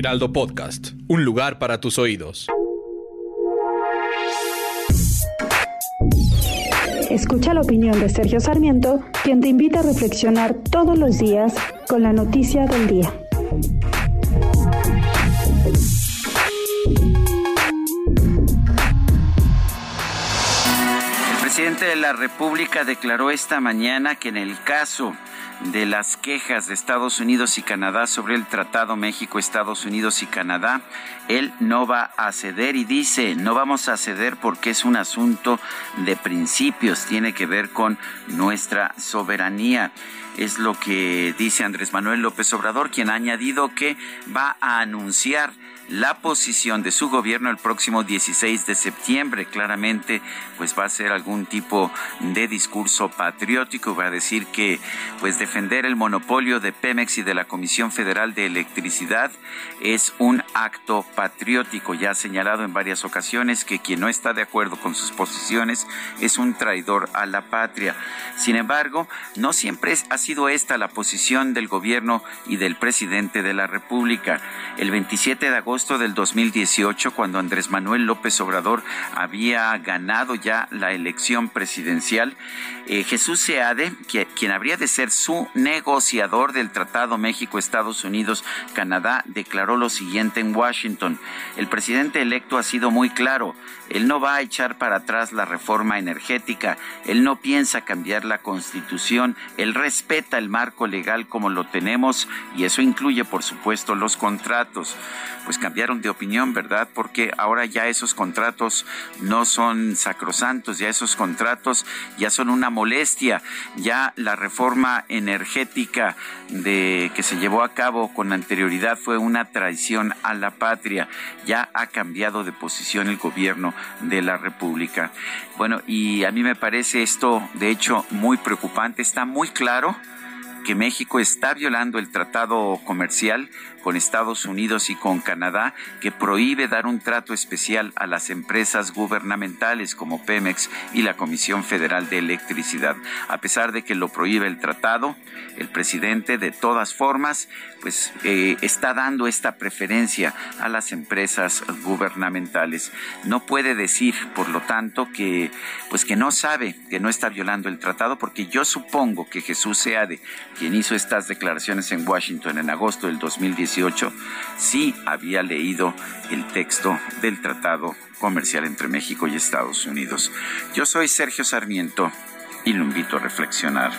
Heraldo Podcast, un lugar para tus oídos. Escucha la opinión de Sergio Sarmiento, quien te invita a reflexionar todos los días con la noticia del día. El presidente de la República declaró esta mañana que en el caso de las quejas de Estados Unidos y Canadá sobre el Tratado México, Estados Unidos y Canadá, él no va a ceder y dice, no vamos a ceder porque es un asunto de principios, tiene que ver con nuestra soberanía. Es lo que dice Andrés Manuel López Obrador, quien ha añadido que va a anunciar la posición de su gobierno el próximo 16 de septiembre. Claramente, pues va a ser algún tipo de discurso patriótico, va a decir que pues defender el monopolio de Pemex y de la Comisión Federal de Electricidad es un acto patriótico. Ya ha señalado en varias ocasiones que quien no está de acuerdo con sus posiciones es un traidor a la patria. Sin embargo, no siempre ha sido esta la posición del gobierno y del presidente de la República. El 27 de agosto del 2018, cuando Andrés Manuel López Obrador había ganado ya la elección presidencial, eh, Jesús Seade, quien habría de ser su negociador del Tratado México-Estados Unidos-Canadá, declaró lo siguiente en Washington. El presidente electo ha sido muy claro. Él no va a echar para atrás la reforma energética. Él no piensa cambiar la constitución. Él respeta el marco legal como lo tenemos y eso incluye, por supuesto, los contratos. Pues cambiaron de opinión, ¿verdad? Porque ahora ya esos contratos no son sacrosantos, ya esos contratos ya son una molestia, ya la reforma energética de que se llevó a cabo con anterioridad fue una traición a la patria, ya ha cambiado de posición el gobierno de la República. Bueno, y a mí me parece esto de hecho muy preocupante, está muy claro que México está violando el tratado comercial con Estados Unidos y con Canadá que prohíbe dar un trato especial a las empresas gubernamentales como Pemex y la Comisión Federal de Electricidad. A pesar de que lo prohíbe el tratado, el presidente de todas formas pues eh, está dando esta preferencia a las empresas gubernamentales. No puede decir, por lo tanto, que pues que no sabe que no está violando el tratado porque yo supongo que Jesús Seade, quien hizo estas declaraciones en Washington en agosto del 2018 sí había leído el texto del Tratado Comercial entre México y Estados Unidos. Yo soy Sergio Sarmiento y lo invito a reflexionar.